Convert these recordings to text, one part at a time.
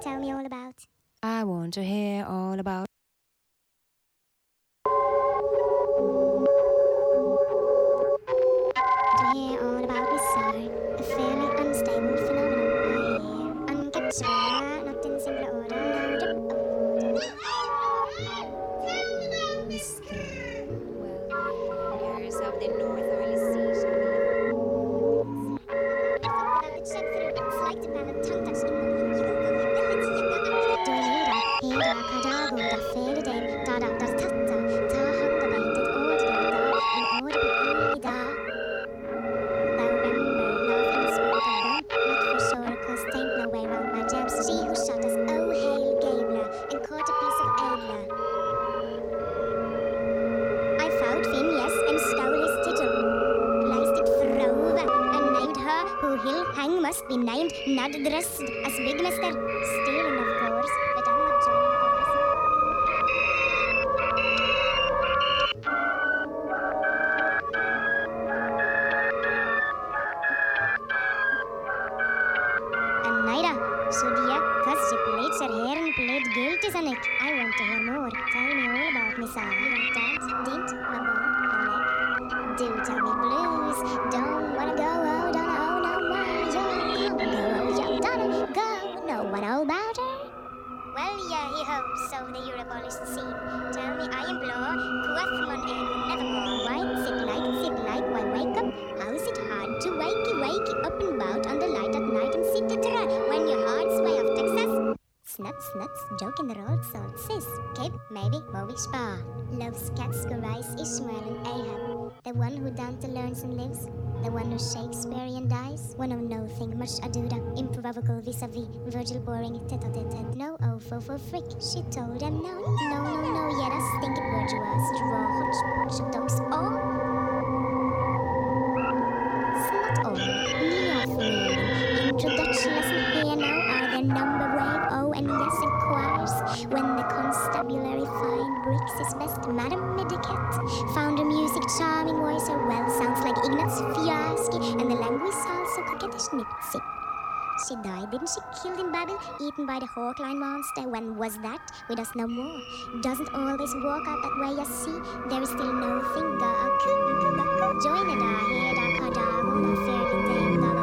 tell me all about? I want to hear all about Adı Dras'ın. Asbeg Master. Maybe Moby Spa. Loves cats, Gorice, Ishmael, and Ahab. The one who Dante learns and lives. The one who Shakespearean dies. One of nothing much aduda. Improbable vis a vis. Virgil boring, tete a tete. No, oh, fo, fo, freak. She told him no. No, no, no, yet yeah, I stink bourgeois. Straw, hodgepodge, dogs, all. Found her music, charming voice, her well sounds like Ignaz Fiaschi, and the language also coquettish nipsy. She died, didn't she? Killed in Babel, eaten by the hawkline monster. When was that? With us no more. Doesn't always work out that way, you see. There is still no finger. Join it, I hear, I fear the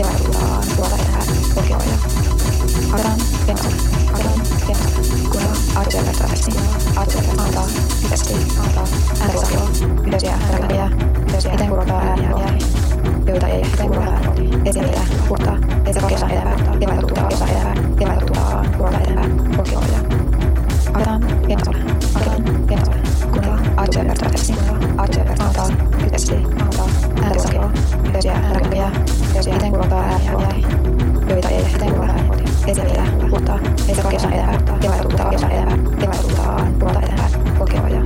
kevätkulaa tuolla erää kokioja. Ardan pensa, ardan pensa, kunnolla arjella travesti, arjella antaa, hyvästi antaa, ääntä sahjoa, ylösiä räkäjä, ylösiä iten kurottaa ääniä jääni, joita ei iten kurottaa ääniä, etsiä niitä, kurttaa, etsiä kesä elävää, kevätä tuttaa kesä elävää, kevätä tuttaa kurota elävää, kokioja. Ardan pensa, ardan pensa, kunnolla arjella travesti, arjella antaa, hyvästi antaa, ääntä sahjoa, ylösiä räkäjä, jos miten kurontaa äärihuoltaja, joita ei ehteen varhain koti. Esitellä, kuluttaa, ei se kaikessa elävää, tilaisuutta kaikessa elävää, tilaisuuttaan, kulta eteenpäin, polkeva ja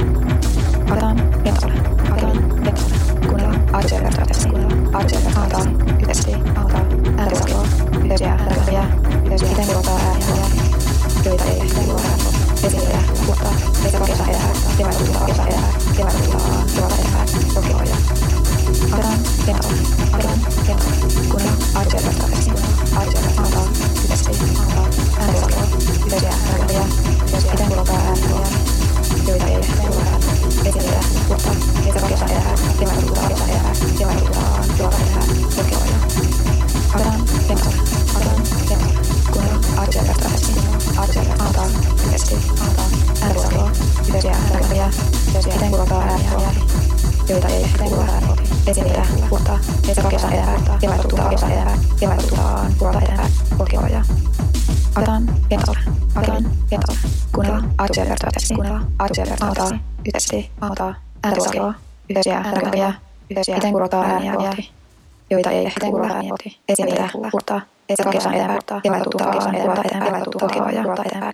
haetaan, pientasolle, haetaan, pientasolle, kuunnellaan, aikuisia vertaisesti, kuunnellaan, aikuisia vertaisesti, Miten kurotaan ääniä kohti, joita ei ehkä kuroa ääniä kohti. Eten pitää kurtaa, eten kakiosan eteenpäin, kurtaa, kelaituttaa kakiosan eteenpäin, eteenpäin, kelaituttaa ja kurota eteenpäin.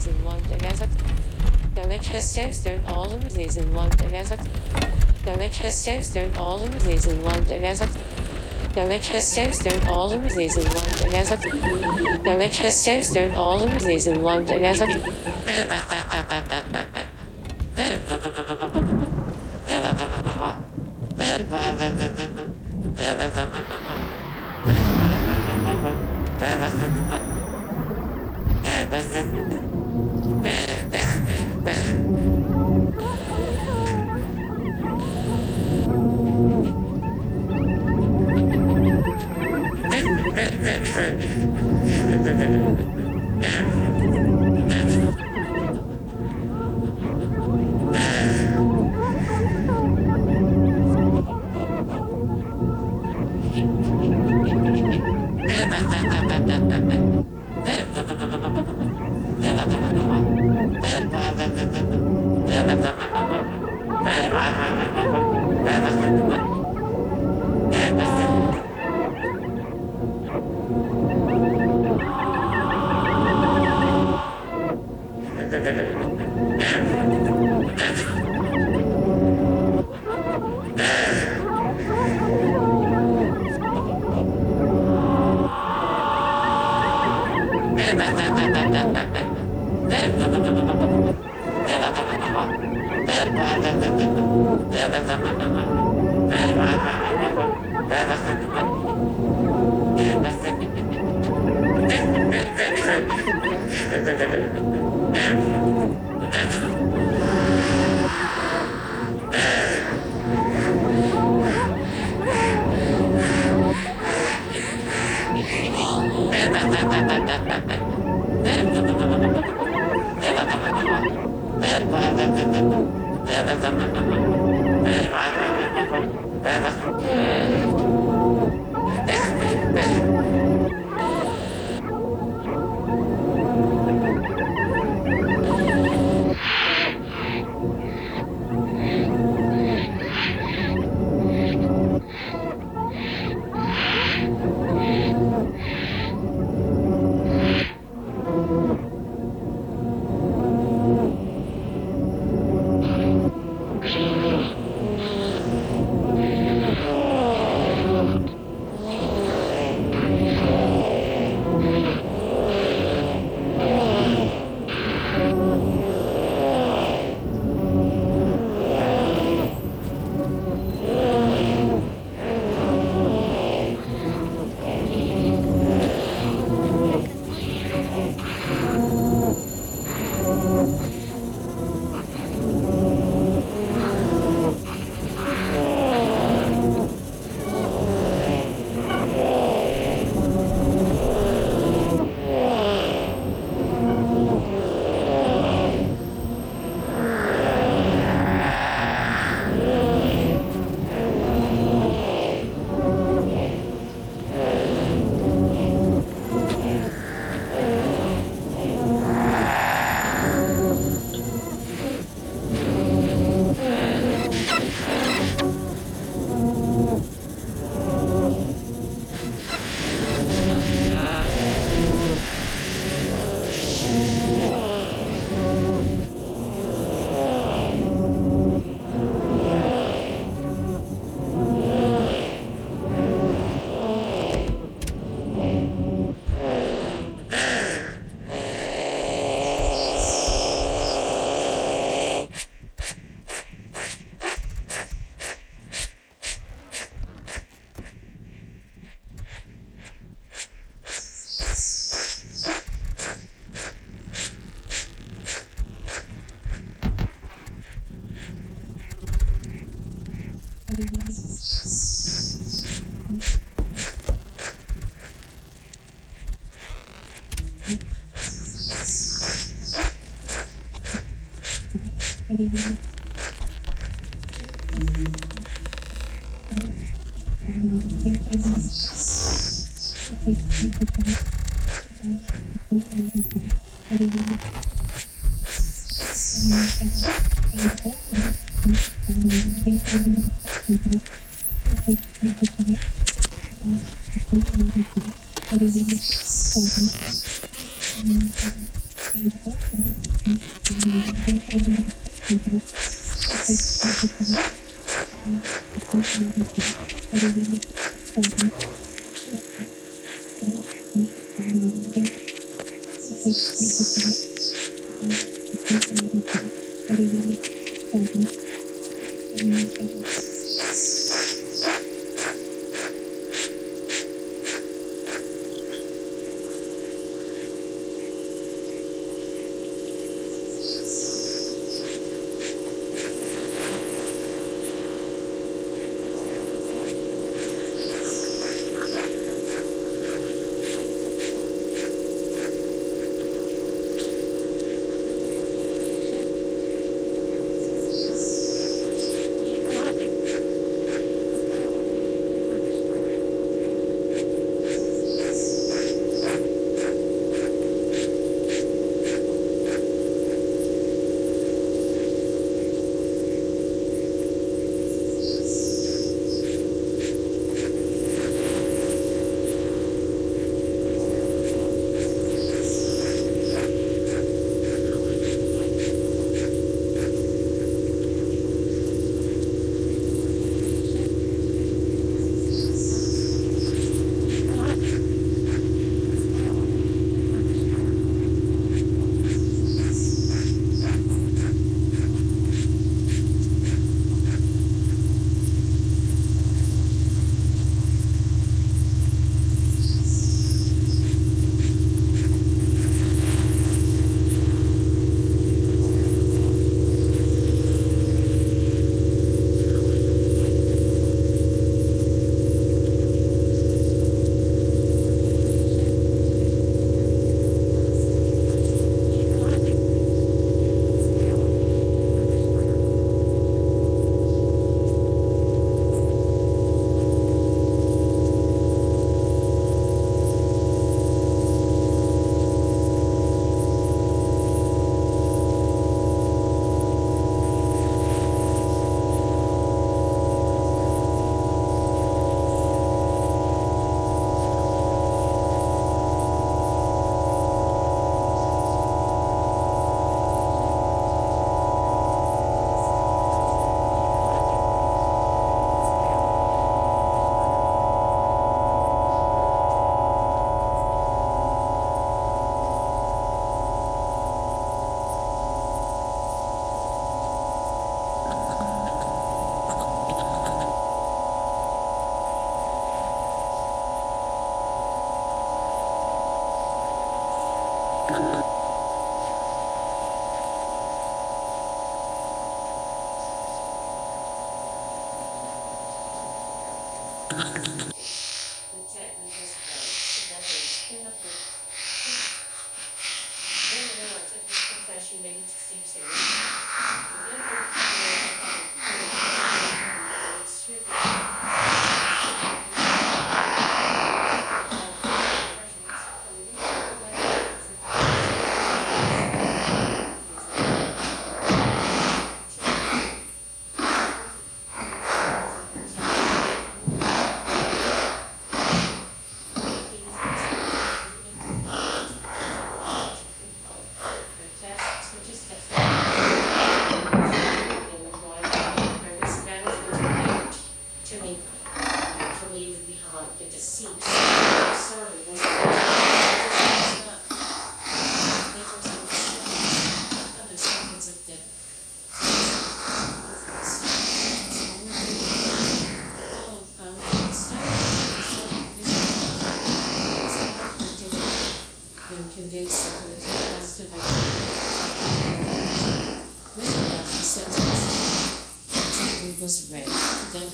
reason one yazık. Demek sesler oğlum reason one yazık. Demek sesler oğlum reason one yazık. Demek sesler oğlum reason one yazık. Demek sesler oğlum reason one yazık. baby.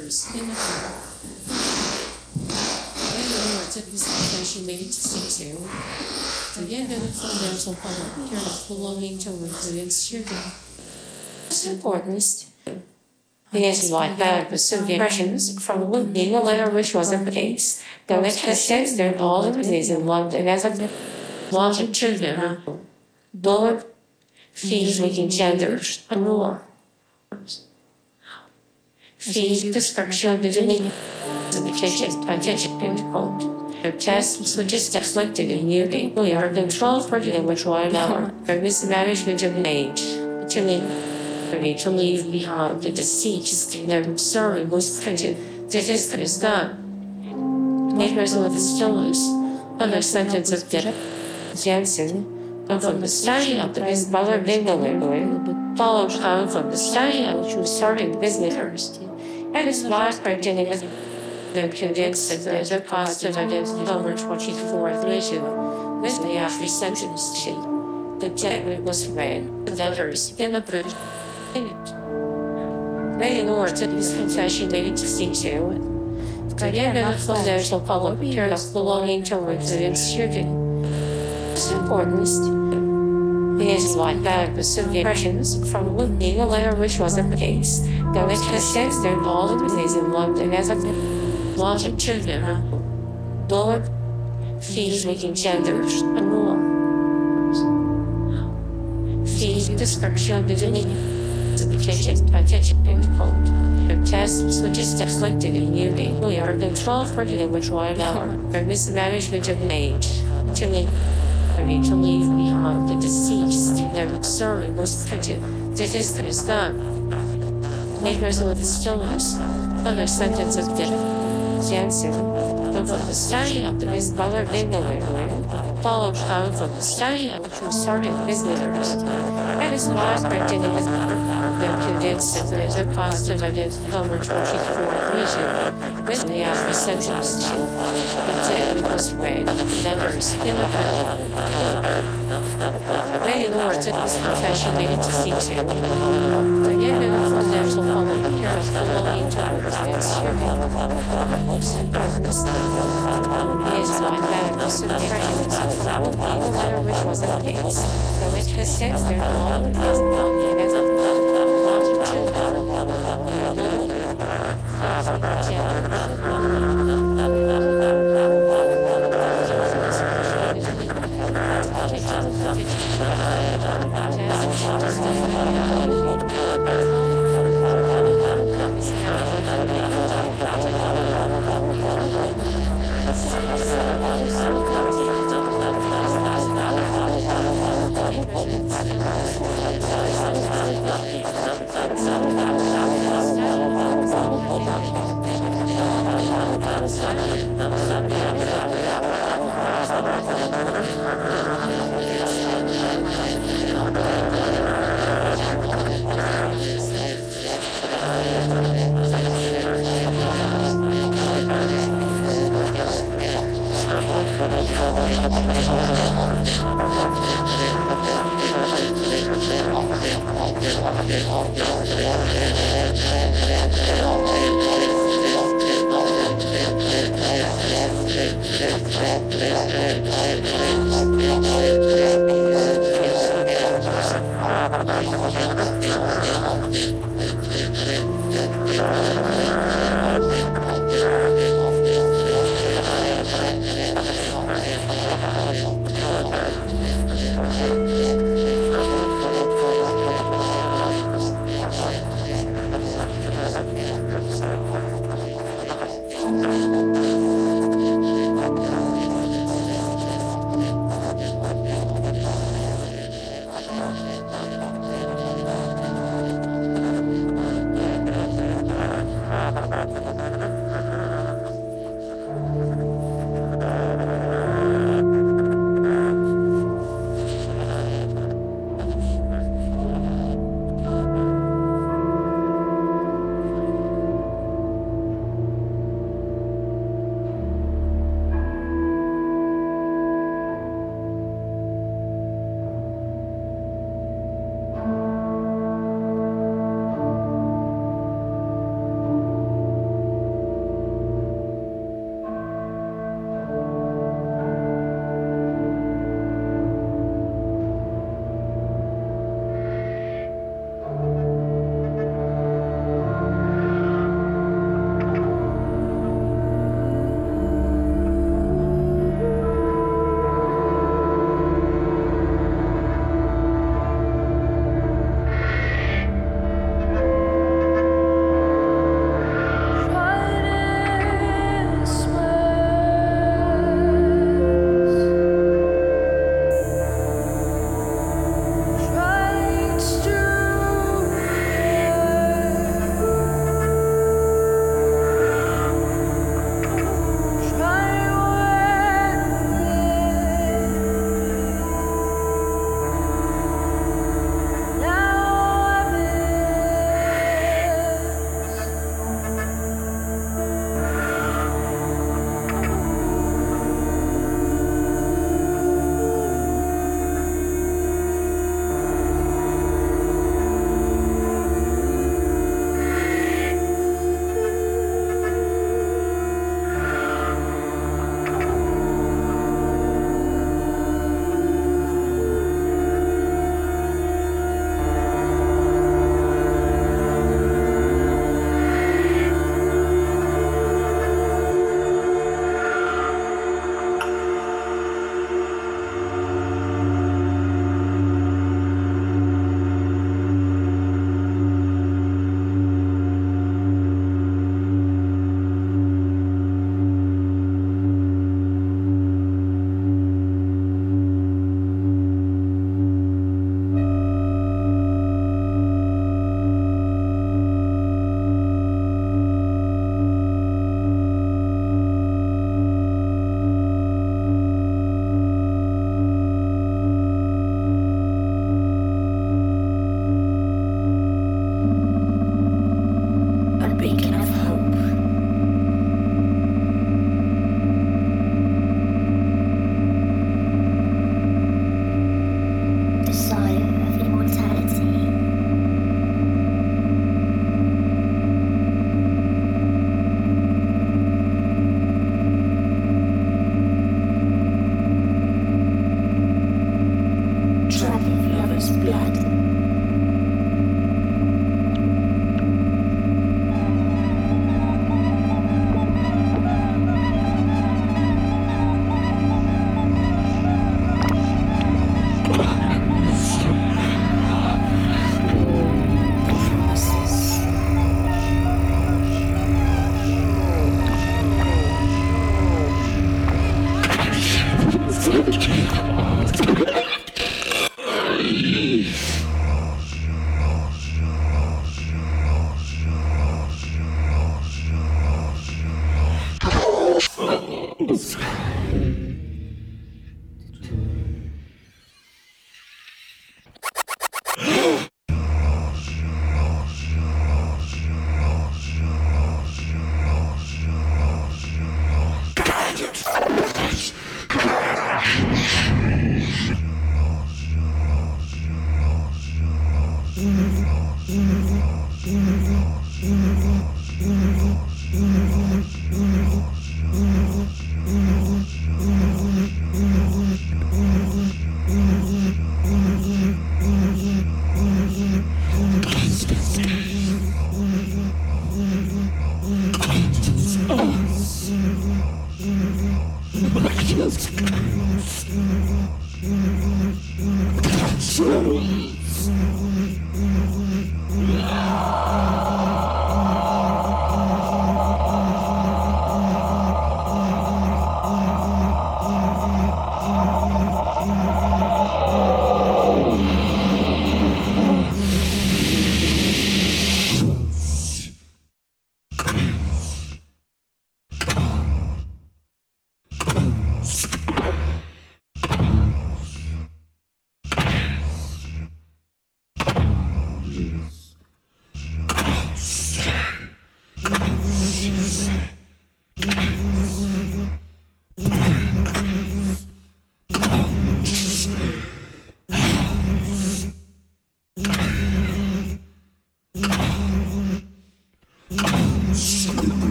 gutters, in the the Lord took this confession made to see to, get the fundamental here belonging to influence children. Most important, Yes, like some impressions from being a letter which wasn't the case. Though it has learned all of these in London as a larger children. Lord, fees making genders and more. The meaning of the kitchen, attention, and quote. The tests which is deflected in UV we are controlled for the which one hour for mismanagement of age. To me, we need to leave behind the deceased in their sorry was printed. This is is done. Makers of the stillness, other sentence of death. Jansen, and from the study of the Butler Bingley, followed on from the study of true starting visitors. And his last printing is the that there's a positive identity number 24th issue with the after sentence sheet. The technique was read, the letters in the book in it. Made in order to this confession dated to see to Diana Fundamental Public Appearance belonging to residence shooting. It's important is like that of some impressions from looking a letter which wasn't the case. The which has since their all the days in London as a logic children. Lord, fees making genders and more. Fees description of the Certification attention end quote. The tests which is deflected in UV we are controlled for the which one hour for mismanagement of age. To me, Need to leave behind the deceased their sorry was printed. This is the done. Makers of the stillness, other sentence of death. Jansen, from the study of the Miss Butler Bingley, followed on from the study of the starting visitors, and is last printed in the condensed that there is a positive identity number 24 region, with the after sentence to the technique was read, letters in the Many lords in this profession needed to see to. The yet in the fundamental public appearance belonging to the is like that of some trains, the letter which was a case, though it has since been long as Thank you. Yeah.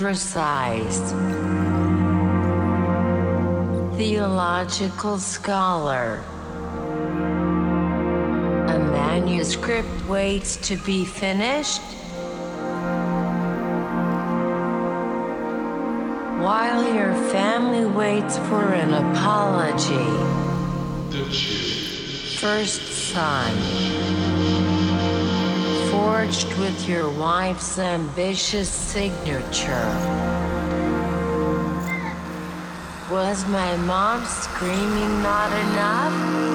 With. Theological scholar. A manuscript waits to be finished. While your family waits for an apology. First son. With your wife's ambitious signature. Was my mom screaming not enough?